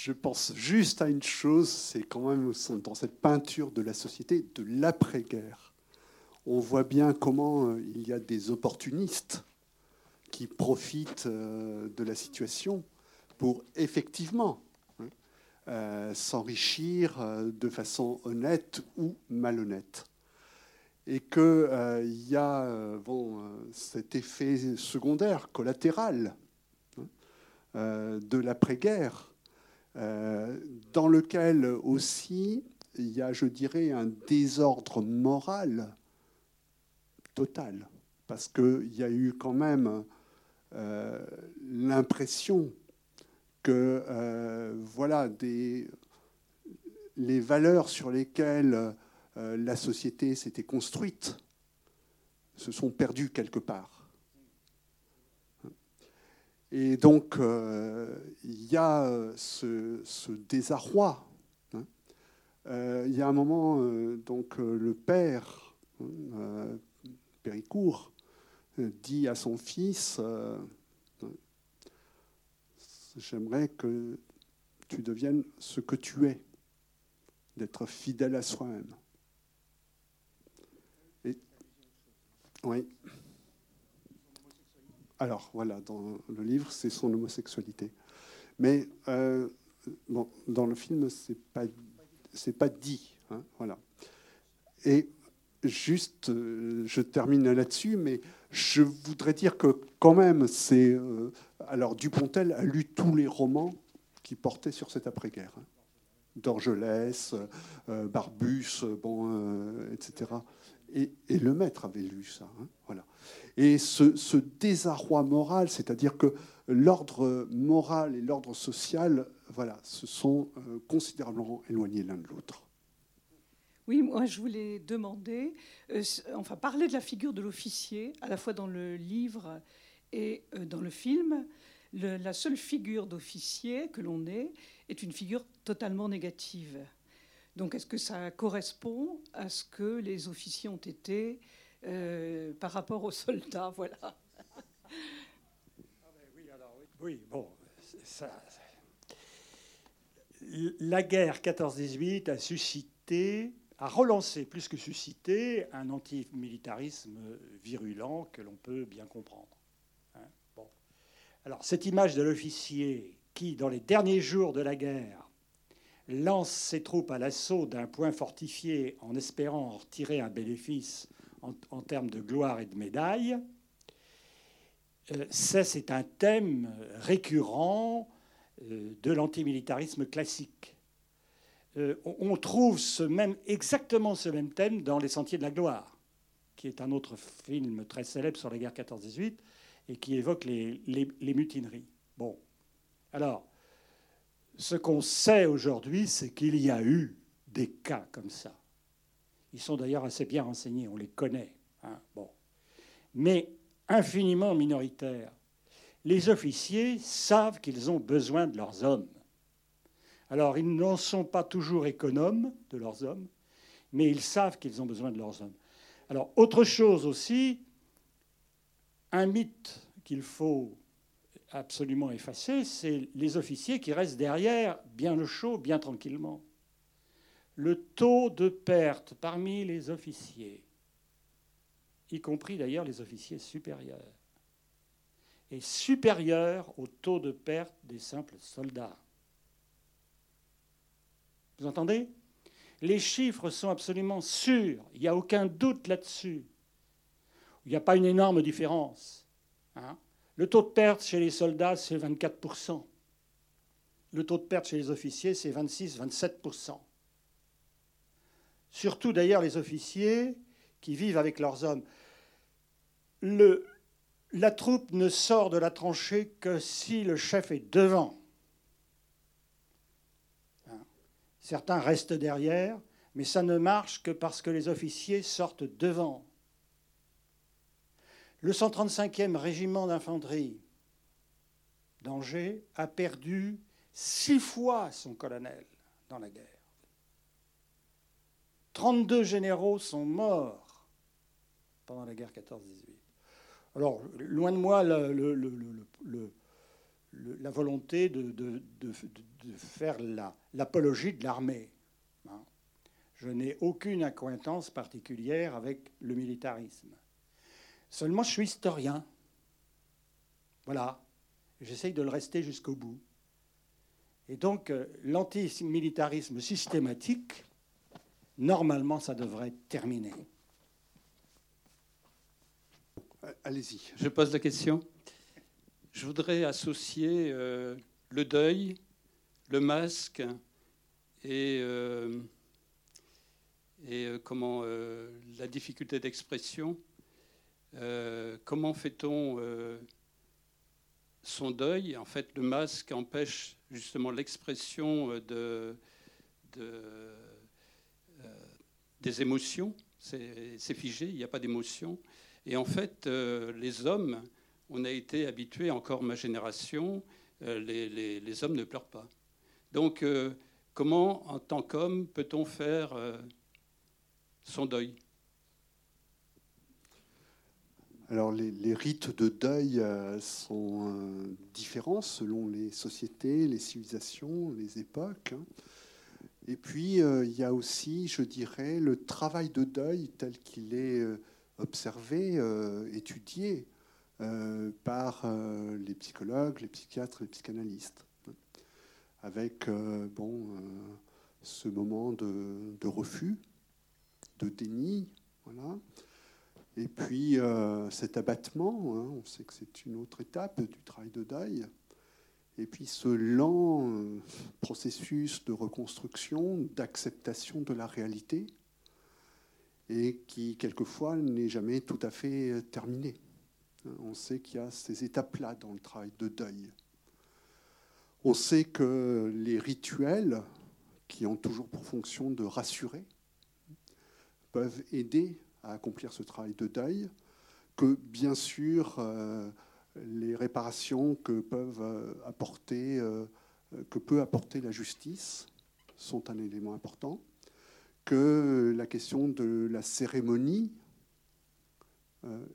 Je pense juste à une chose, c'est quand même dans cette peinture de la société de l'après-guerre. On voit bien comment euh, il y a des opportunistes qui profitent euh, de la situation pour effectivement hein, euh, s'enrichir de façon honnête ou malhonnête. Et qu'il y a bon, cet effet secondaire, collatéral hein, de l'après-guerre, dans lequel aussi il y a, je dirais, un désordre moral total, parce qu'il y a eu quand même euh, l'impression que euh, voilà, les valeurs sur lesquelles euh, la société s'était construite se sont perdues quelque part. Et donc, euh, il y a euh, ce, désarroi. hein. Euh, il y a un moment, donc, le père, Péricourt, dit à son fils J'aimerais que tu deviennes ce que tu es, d'être fidèle à soi-même. Oui. Alors, voilà, dans le livre, c'est son homosexualité. Mais euh, dans le film, c'est pas, c'est pas dit. hein, voilà. Et juste, euh, je termine là-dessus, mais je voudrais dire que quand même, c'est. euh, alors, Dupontel a lu tous les romans qui portaient sur cette après-guerre. hein. Dorgelès, Barbus, bon, etc. Et, le maître avait lu ça. hein, voilà. Et ce, ce désarroi moral, c'est-à-dire que l'ordre moral et l'ordre social, voilà, se sont euh, considérablement éloignés l'un de l'autre. Oui, moi je voulais demander, euh, enfin parler de la figure de l'officier, à la fois dans le livre et euh, dans le film. la seule figure d'officier que l'on ait est une figure totalement négative. Donc est-ce que ça correspond à ce que les officiers ont été euh, par rapport aux soldats Voilà. Oui, bon, la guerre 14-18 a suscité a relancé, plus que suscité, un antimilitarisme virulent que l'on peut bien comprendre. Hein. Alors, cette image de l'officier qui, dans les derniers jours de la guerre, lance ses troupes à l'assaut d'un point fortifié en espérant en retirer un bénéfice en, termes de gloire et de médaille, euh, c'est un thème récurrent euh, de l'antimilitarisme classique. Euh, on trouve ce même, exactement ce même thème dans Les Sentiers de la Gloire, qui est un autre film très célèbre sur la guerre 14-18 et qui évoque les, mutineries. Bon, alors, ce qu'on sait aujourd'hui, c'est qu'il y a eu des cas comme ça. Ils sont d'ailleurs assez bien renseignés, on les connaît. Hein, bon. Mais infiniment minoritaires. Les officiers savent qu'ils ont besoin de leurs hommes. Alors, ils n'en sont pas toujours économes de leurs hommes, mais ils savent qu'ils ont besoin de leurs hommes. Alors, autre chose aussi, un mythe qu'il faut absolument effacer, c'est les officiers qui restent derrière, bien le chaud, bien tranquillement. Le taux de perte parmi les officiers, y compris d'ailleurs les officiers supérieurs, est supérieur au taux de perte des simples soldats. Vous entendez? Les chiffres sont absolument sûrs. Il n'y a aucun doute là-dessus. Il n'y a pas une énorme différence. Hein. Le taux de perte chez les soldats, c'est 24%. Le taux de perte chez les officiers, c'est 26-27%. Surtout d'ailleurs les officiers qui vivent avec leurs hommes. La troupe ne sort de la tranchée que si le chef est devant. Certains restent derrière, mais ça ne marche que parce que les officiers sortent devant. Le 135e régiment d'infanterie d'Angers a perdu six fois son colonel dans la guerre. 32 généraux sont morts pendant la guerre 14-18. Alors, loin de moi la volonté de, de, faire l'apologie de l'armée. Hein. Je n'ai aucune acquaintance particulière avec le militarisme. Seulement, je suis historien. Voilà. J'essaye de le rester jusqu'au bout. Et donc, euh, l'antimilitarisme systématique, normalement, ça devrait terminer. Allez-y. Je pose la question. Je voudrais associer euh, le deuil, le masque et, euh, euh, comment la difficulté d'expression. Comment fait-on son deuil? En fait, le masque empêche justement l'expression de, des émotions. C'est figé, il n'y a pas d'émotion. Et en fait, les hommes on a été habitué, encore ma génération, euh, les, hommes ne pleurent pas. Donc, euh, comment, en tant qu'homme, peut-on faire euh, son deuil? Alors les, rites de deuil sont différents selon les sociétés, les civilisations, les époques. Hein. Et puis il y a aussi, je dirais, le travail de deuil tel qu'il est observé, étudié euh, par euh, les psychologues, les psychiatres, les psychanalystes, avec euh, bon, ce moment de, refus, de déni, voilà. Et puis cet abattement, hein, on sait que c'est une autre étape du travail de deuil. Et puis ce lent processus de reconstruction, d'acceptation de la réalité, et qui quelquefois n'est jamais tout à fait terminé. On sait qu'il y a ces étapes-là dans le travail de deuil. On sait que les rituels, qui ont toujours pour fonction de rassurer, peuvent aider à accomplir ce travail de deuil, que bien sûr euh, les réparations que peuvent euh, apporter, euh, que peut apporter la justice sont un élément important, que la question de la cérémonie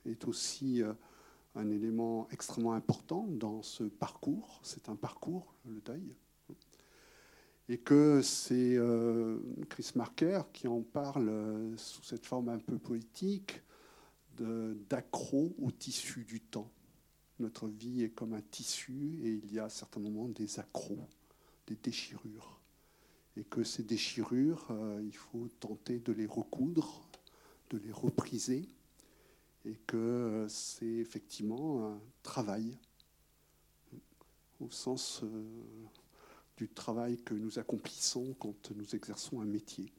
est aussi un élément extrêmement important dans ce parcours. C'est un parcours, le deuil et que c'est euh, Chris Marker qui en parle euh, sous cette forme un peu poétique d'accro au tissu du temps. Notre vie est comme un tissu et il y a à certains moments des accros, des déchirures. Et que ces déchirures, euh, il faut tenter de les recoudre, de les repriser, et que c'est effectivement un travail au sens du travail que nous accomplissons quand nous exerçons un métier.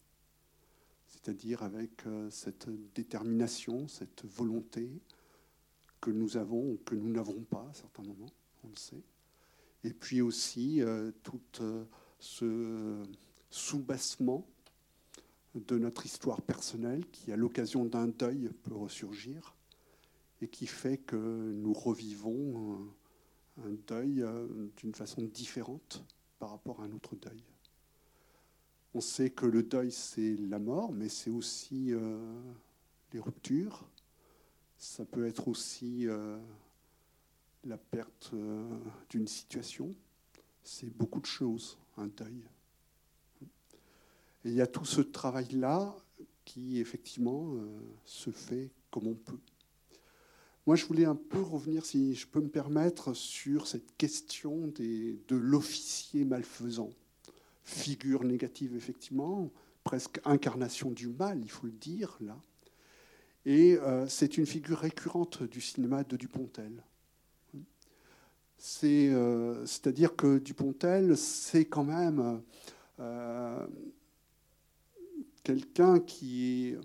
C'est-à-dire avec euh, cette détermination, cette volonté que nous avons ou que nous n'avons pas à certains moments, on le sait. Et puis aussi euh, tout euh, ce soubassement de notre histoire personnelle qui, à l'occasion d'un deuil, peut ressurgir et qui fait que nous revivons un deuil d'une façon différente par rapport à un autre deuil. On sait que le deuil, c'est la mort, mais c'est aussi euh, les ruptures. Ça peut être aussi euh, la perte euh, d'une situation. C'est beaucoup de choses, un deuil. Et il y a tout ce travail-là qui, effectivement, se fait comme on peut. Moi, je voulais un peu revenir, si je peux me permettre, sur cette question de l'officier malfaisant. Figure négative, effectivement, presque incarnation du mal, il faut le dire, là. Et euh, c'est une figure récurrente du cinéma de Dupontel. Euh, c'est-à-dire que Dupontel, c'est quand même euh, quelqu'un qui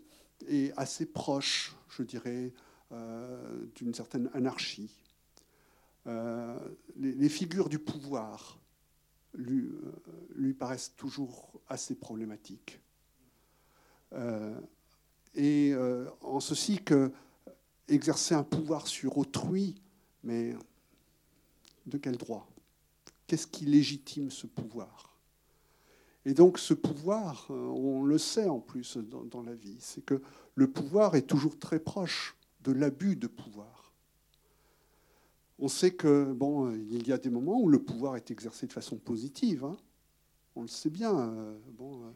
est assez proche, je dirais, d'une certaine anarchie. Euh, les, figures du pouvoir lui, euh, lui, paraissent toujours assez problématiques. et en ceci que exercer un pouvoir sur autrui, mais de quel droit? Qu'est-ce qui légitime ce pouvoir? Et donc ce pouvoir, on le sait en plus dans la vie, c'est que le pouvoir est toujours très proche de l'abus de pouvoir. On sait que bon, il y a des moments où le pouvoir est exercé de façon positive. Hein. On le sait bien. Euh, bon, euh,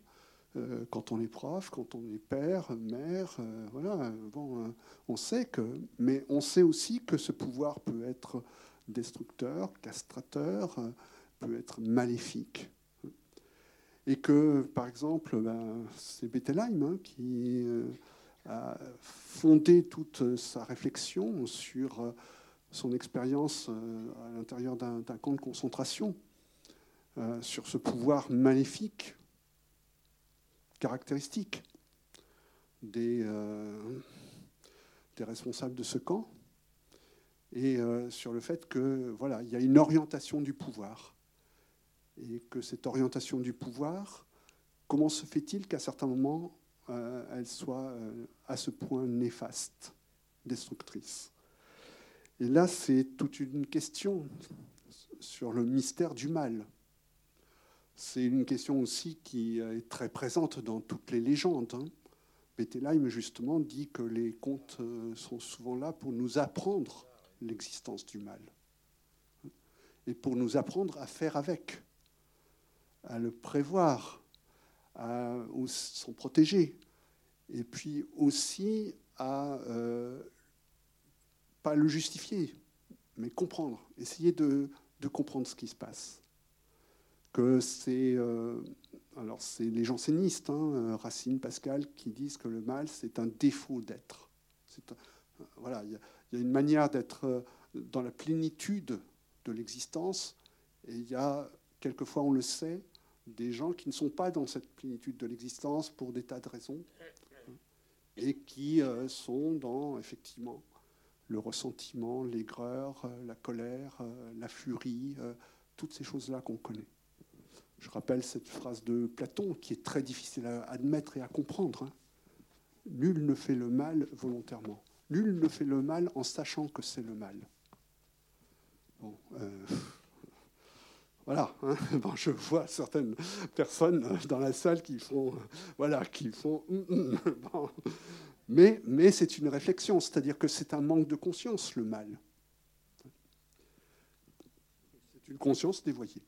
euh, quand on est prof, quand on est père, mère, voilà. Bon, on sait que, mais on sait aussi que ce pouvoir peut être destructeur, castrateur, peut être maléfique. Et que, par exemple, ben, c'est Bettelheim hein, qui fondé toute sa réflexion sur euh, son expérience euh, à l'intérieur d'un camp de concentration, euh, sur ce pouvoir maléfique, caractéristique des, responsables de ce camp, et sur le fait que voilà, il y a une orientation du pouvoir, et que cette orientation du pouvoir, comment se fait-il qu'à certains moments elle soit euh, à ce point néfaste, destructrice. Et là, c'est toute une question sur le mystère du mal. C'est une question aussi qui est très présente dans toutes les légendes. Hein. justement, dit que les contes euh, sont souvent là pour nous apprendre l'existence du mal et pour nous apprendre à faire avec, à le prévoir, à s'en protéger, et puis aussi à euh, pas le justifier, mais comprendre, essayer de, comprendre ce qui se passe. Que c'est euh, alors c'est les jansénistes, hein, Racine, Pascal, qui disent que le mal c'est un défaut d'être. Voilà, il y, y, a une manière d'être euh, dans la plénitude de l'existence, et il y a quelquefois, on le sait, des gens qui ne sont pas dans cette plénitude de l'existence pour des tas de raisons et qui euh, sont dans effectivement le ressentiment, l'aigreur, euh, la colère, euh, la furie, toutes ces choses-là qu'on connaît. Je rappelle cette phrase de Platon qui est très difficile à admettre et à comprendre. Hein. Nul ne fait le mal volontairement. Nul ne fait le mal en sachant que c'est le mal. Bon, euh, voilà, hein. je vois certaines personnes dans la salle qui font, voilà, qui font. hum, hum. Mais, c'est une réflexion, c'est-à-dire que c'est un manque de conscience, le mal. C'est une conscience dévoyée.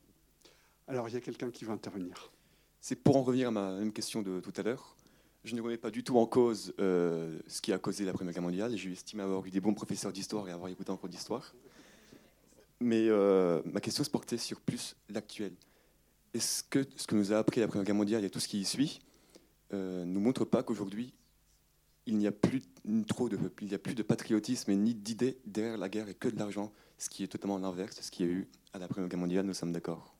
Alors, il y a quelqu'un qui va intervenir. C'est pour en revenir à ma même question de tout à l'heure. Je ne remets pas du tout en cause euh, ce qui a causé la Première Guerre mondiale. J'ai estimé avoir eu des bons professeurs d'histoire et avoir écouté encore d'histoire. Mais euh, ma question se portait sur plus l'actuel. Est-ce que ce que nous a appris la Première Guerre mondiale et tout ce qui y suit euh, nous montre pas qu'aujourd'hui, il n'y a plus trop de il n'y a plus de patriotisme ni d'idées derrière la guerre et que de l'argent, ce qui est totalement l'inverse de ce qu'il y a eu à la Première Guerre mondiale. Nous sommes d'accord?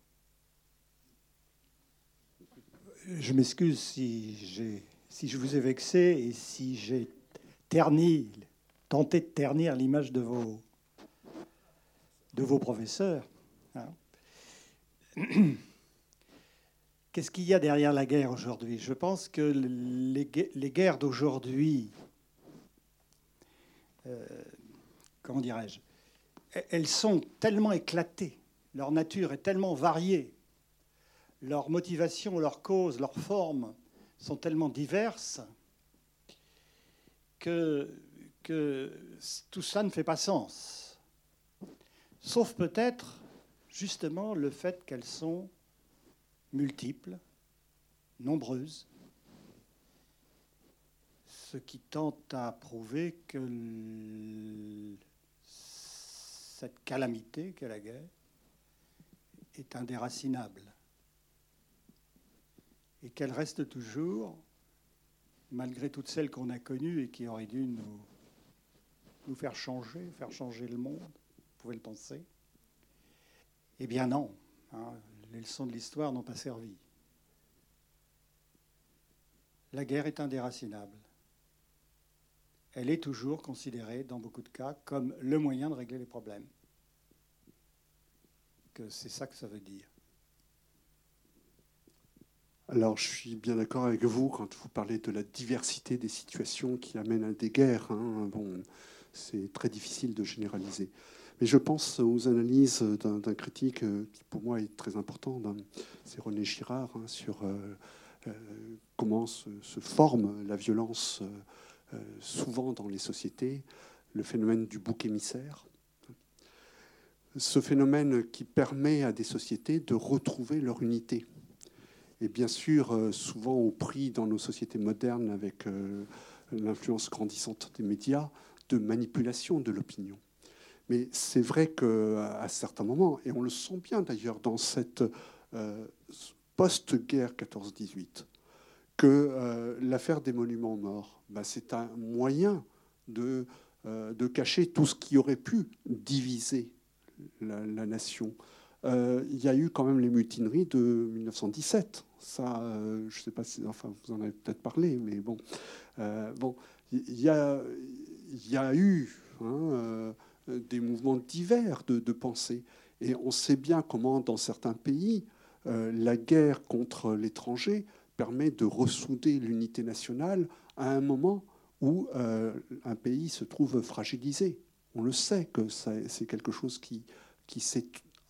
Je m'excuse si, si je vous ai vexé et si j'ai terni, tenté de ternir l'image de vos, de vos professeurs. hein. Qu'est-ce qu'il y a derrière la guerre aujourd'hui? Je pense que les, gue- les guerres d'aujourd'hui, euh, comment dirais-je, e- elles sont tellement éclatées, leur nature est tellement variée, leurs motivations, leurs causes, leurs formes sont tellement diverses que, que tout ça ne fait pas sens. Sauf peut-être justement le fait qu'elles sont multiples, nombreuses, ce qui tente à prouver que cette calamité qu'est la guerre est indéracinable. Et qu'elle reste toujours, malgré toutes celles qu'on a connues et qui auraient dû nous, faire changer, faire changer le monde, pouvez le penser? Eh bien non, hein, les leçons de l'histoire n'ont pas servi. La guerre est indéracinable. Elle est toujours considérée, dans beaucoup de cas, comme le moyen de régler les problèmes. C'est ça que ça veut dire. Alors, je suis bien d'accord avec vous quand vous parlez de la diversité des situations qui amènent à des guerres. hein. C'est très difficile de généraliser. Mais je pense aux analyses d'un critique euh, qui, pour moi, est très important. C'est René Girard hein, sur euh, euh, comment se, forme la violence souvent dans les sociétés, le phénomène du bouc émissaire. Ce phénomène qui permet à des sociétés de retrouver leur unité. Et bien sûr, souvent au prix dans nos sociétés modernes, avec l'influence grandissante des médias, de manipulation de l'opinion. Mais c'est vrai qu'à certains moments, et on le sent bien d'ailleurs dans cette euh, post-guerre 14-18, que euh, l'affaire des monuments morts, bah, c'est un moyen de, euh, de cacher tout ce qui aurait pu diviser la, nation. Il y a eu quand même les mutineries de 1917. Ça, je ne sais pas si, enfin, vous en avez peut-être parlé, mais bon, bon, il y a, y a eu hein, des mouvements divers de, de pensée, et on sait bien comment, dans certains pays, euh, la guerre contre l'étranger permet de ressouder l'unité nationale à un moment où euh, un pays se trouve fragilisé. On le sait que c'est quelque chose qui, qui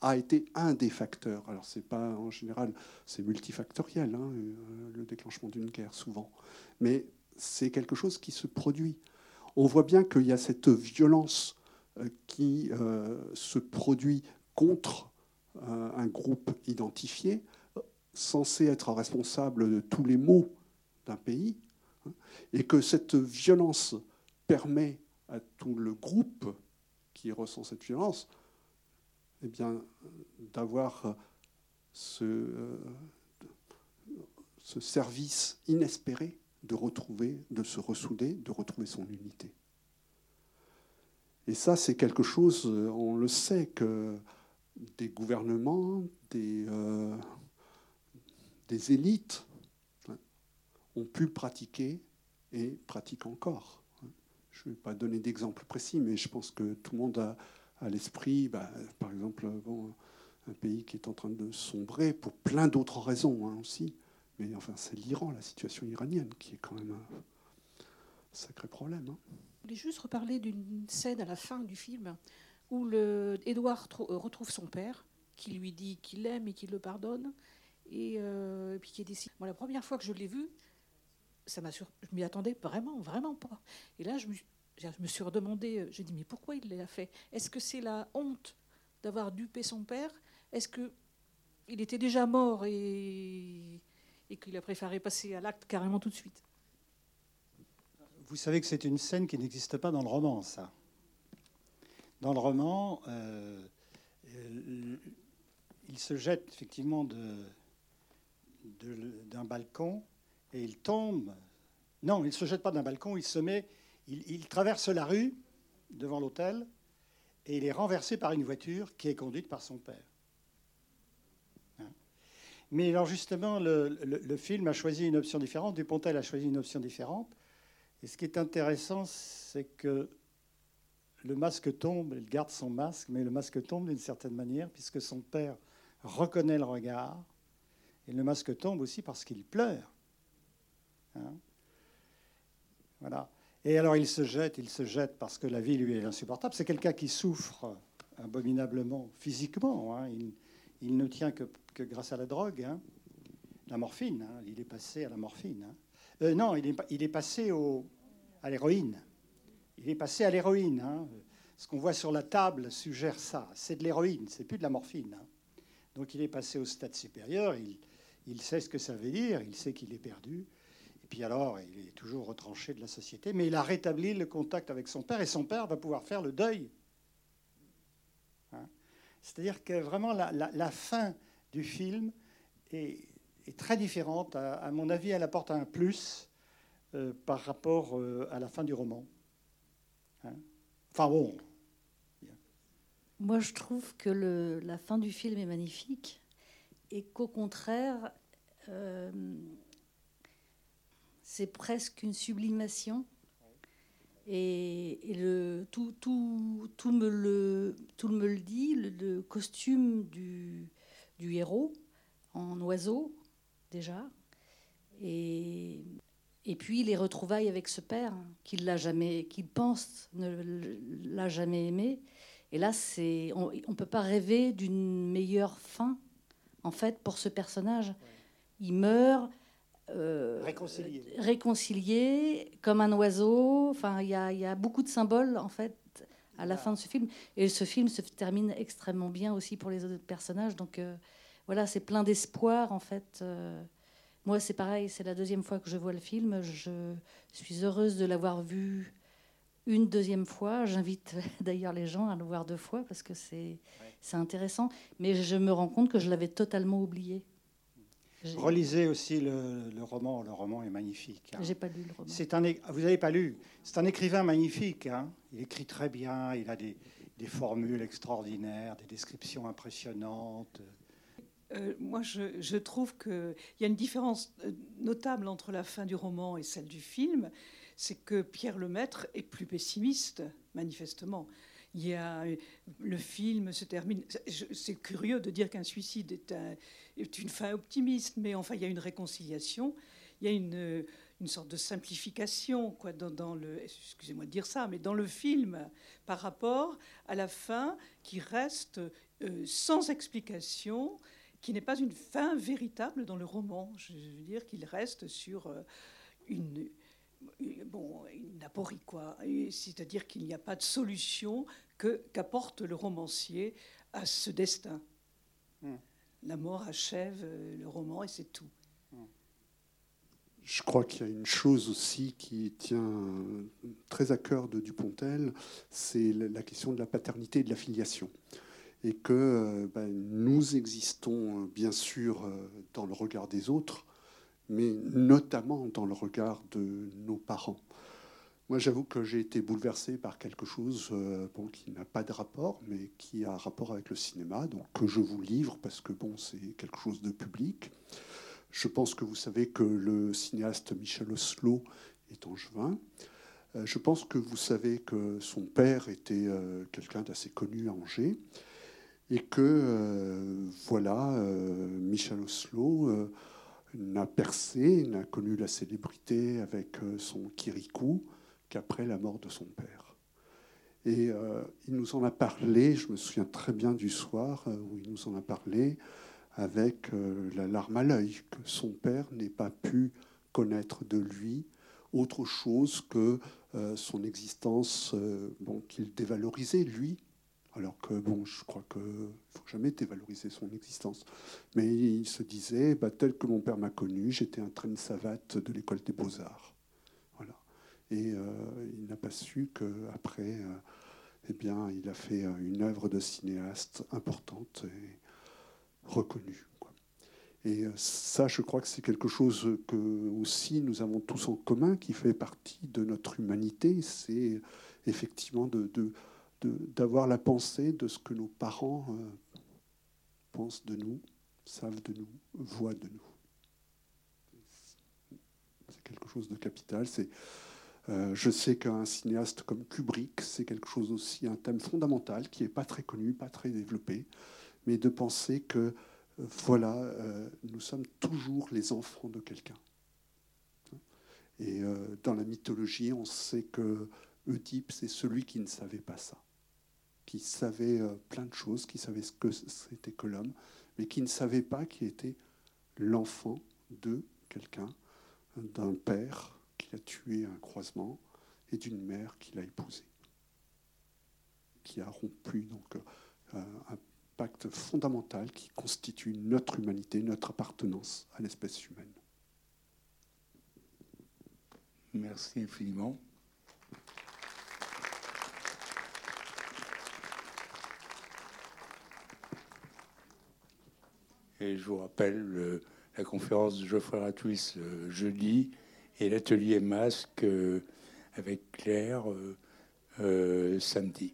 a été un des facteurs. Alors c'est pas en général, c'est multifactoriel, hein, euh, le déclenchement d'une guerre souvent, mais c'est quelque chose qui se produit. On voit bien qu'il y a cette violence qui euh, se produit contre euh, un groupe identifié, euh, censé être responsable de tous les maux d'un pays, hein, et que cette violence permet à tout le groupe qui ressent cette violence eh bien, d'avoir ce, euh, ce service inespéré de retrouver, de se ressouder, de retrouver son unité. Et ça, c'est quelque chose, euh, on le sait, que des gouvernements, des, euh, élites hein, ont pu pratiquer et pratiquent encore. Je ne vais pas donner d'exemple précis, mais je pense que tout le monde a à l'esprit, bah, par exemple, un pays qui est en train de sombrer pour plein d'autres raisons hein, aussi. Mais enfin, c'est l'Iran, la situation iranienne, qui est quand même sacré problème. Hein. Voulais juste reparler d'une scène à la fin du film où le, Edouard euh, retrouve son père, qui lui dit qu'il l'aime et qu'il le pardonne, et, euh, puis qui est décidé. Moi, la première fois que je l'ai vu, ça m'a sur... je m'y attendais vraiment, vraiment pas. Et là, je me, suis redemandé, euh, j'ai dit, mais pourquoi il l'a fait? Est-ce que c'est la honte d'avoir dupé son père? Est-ce que il était déjà mort et qu'il a préféré passer à l'acte carrément tout de suite? Vous savez que c'est une scène qui n'existe pas dans le roman, ça. Dans le roman, euh, euh, il se jette effectivement d'un balcon et il tombe. Non, il ne se jette pas d'un balcon, il se met, il, traverse la rue devant l'hôtel et il est renversé par une voiture qui est conduite par son père. Hein? Mais alors justement, le, film a choisi une option différente, Dupontel a choisi une option différente. Et ce qui est intéressant, c'est que le masque tombe, il garde son masque, mais le masque tombe d'une certaine manière, puisque son père reconnaît le regard, et le masque tombe aussi parce qu'il pleure. Hein. voilà. Et alors il se jette, il se jette parce que la vie lui est insupportable. C'est quelqu'un qui souffre abominablement physiquement. Hein. Il, ne tient que, grâce à la drogue, hein. la morphine. Il est passé à la morphine. Euh, non, il est, il est passé au, à l'héroïne. Il est passé à l'héroïne. Ce qu'on voit sur la table suggère ça. C'est de l'héroïne, c'est plus de la morphine. Donc il est passé au stade supérieur. Il, il sait ce que ça veut dire. Il sait qu'il est perdu. Et puis alors, il est toujours retranché de la société, mais il a rétabli le contact avec son père, et son père va pouvoir faire le deuil. Hein. C'est-à-dire que vraiment, la, fin du film est, très différente. À, mon avis, elle apporte un plus euh, par rapport euh, à la fin du roman. Hein? enfin bon. Moi, je trouve que la fin du film est magnifique et qu'au contraire, euh, c'est presque une sublimation. Et, le, tout, tout, me le, tout me le dit, le, costume du, du, héros en oiseau, déjà. Et, et puis les retrouvailles avec ce père qu'il l'a jamais, qu'il pense ne l'a jamais aimé. Et là, c'est, on ne peut pas rêver d'une meilleure fin, en fait, pour ce personnage. Il meurt, euh, réconcilié. comme un oiseau. Enfin, il y, a beaucoup de symboles en fait à la fin de ce film. Et ce film se termine extrêmement bien aussi pour les autres personnages. Donc euh, voilà, c'est plein d'espoir en fait. Euh. Moi, c'est pareil, c'est la deuxième fois que je vois le film. Je suis heureuse de l'avoir vu une deuxième fois. J'invite d'ailleurs les gens à le voir deux fois parce que c'est intéressant. Mais je me rends compte que je l'avais totalement oublié. Relisez aussi le, roman. Le roman est magnifique. Hein. J'ai pas lu le roman. C'est un, vous n'avez pas lu. C'est un écrivain magnifique. Hein. Il écrit très bien. Il a des, formules extraordinaires, des descriptions impressionnantes. Euh, moi, je, trouve qu'il y a une différence euh, notable entre la fin du roman et celle du film. C'est que Pierre Lemaître est plus pessimiste, manifestement. Il y a, le film se termine. C'est curieux de dire qu'un suicide est, une fin optimiste, mais enfin, il y a une réconciliation. Il y a une, sorte de simplification, quoi, dans, le. Excusez-moi de dire ça, mais dans le film, par rapport à la fin qui reste euh, sans explication, qui n'est pas une fin véritable dans le roman. Je veux dire qu'il reste sur euh, une bon, une aporie, quoi. C'est-à-dire qu'il n'y a pas de solution que, qu'apporte le romancier à ce destin. Hmm. La mort achève euh, le roman et c'est tout. Hmm. Je crois qu'il y a une chose aussi qui tient très à cœur de Dupontel, c'est la question de la paternité et de la filiation. Et que euh, ben, nous existons euh, bien sûr dans le regard des autres, mais notamment dans le regard de nos parents. Moi, j'avoue que j'ai été bouleversé par quelque chose euh, bon, qui n'a pas de rapport, mais qui a rapport avec le cinéma, donc que je vous livre parce que bon, c'est quelque chose de public. Je pense que vous savez que le cinéaste Michel Oslo est angevin. Euh, je pense que vous savez que son père était euh, quelqu'un d'assez connu à Angers et que voilà, Michel Oslo n'a percé, n'a connu la célébrité avec euh, son Kirikou qu'après la mort de son père. Et euh, il nous en a parlé, je me souviens très bien du soir euh, où il nous en a parlé, avec euh, la larme à l'œil, que son père n'ait pas pu connaître de lui autre chose que son existence qu'il dévalorisait, lui, alors que, bon, je crois qu'il ne faut jamais dévaloriser son existence. Mais il se disait, bah, tel que mon père m'a connu, j'étais un train de savate de l'école des beaux-arts. Voilà. Et euh, il n'a pas su qu'après, euh, eh bien, il a fait une œuvre de cinéaste importante et reconnue. Et euh, ça, je crois que c'est quelque chose que aussi nous avons tous en commun, qui fait partie de notre humanité. C'est effectivement de d'avoir la pensée de ce que nos parents euh, pensent de nous, savent de nous, voient de nous. C'est quelque chose de capital. Euh, je sais qu'un cinéaste comme Kubrick, c'est quelque chose aussi, un thème fondamental qui n'est pas très connu, pas très développé, mais de penser que, euh, voilà, nous sommes toujours les enfants de quelqu'un. Et dans la mythologie, on sait que Oedipe, c'est celui qui ne savait pas ça qui savait euh, plein de choses, qui savait ce que c'était que l'homme, mais qui ne savait pas qu'il était l'enfant de quelqu'un, d'un père qui a tué un croisement et d'une mère qui l'a épousé, qui a rompu donc euh, un pacte fondamental qui constitue notre humanité, notre appartenance à l'espèce humaine. Merci infiniment. Et je vous rappelle la conférence de Geoffrey Ratouis jeudi et l'atelier masque euh, avec Claire euh, euh, samedi.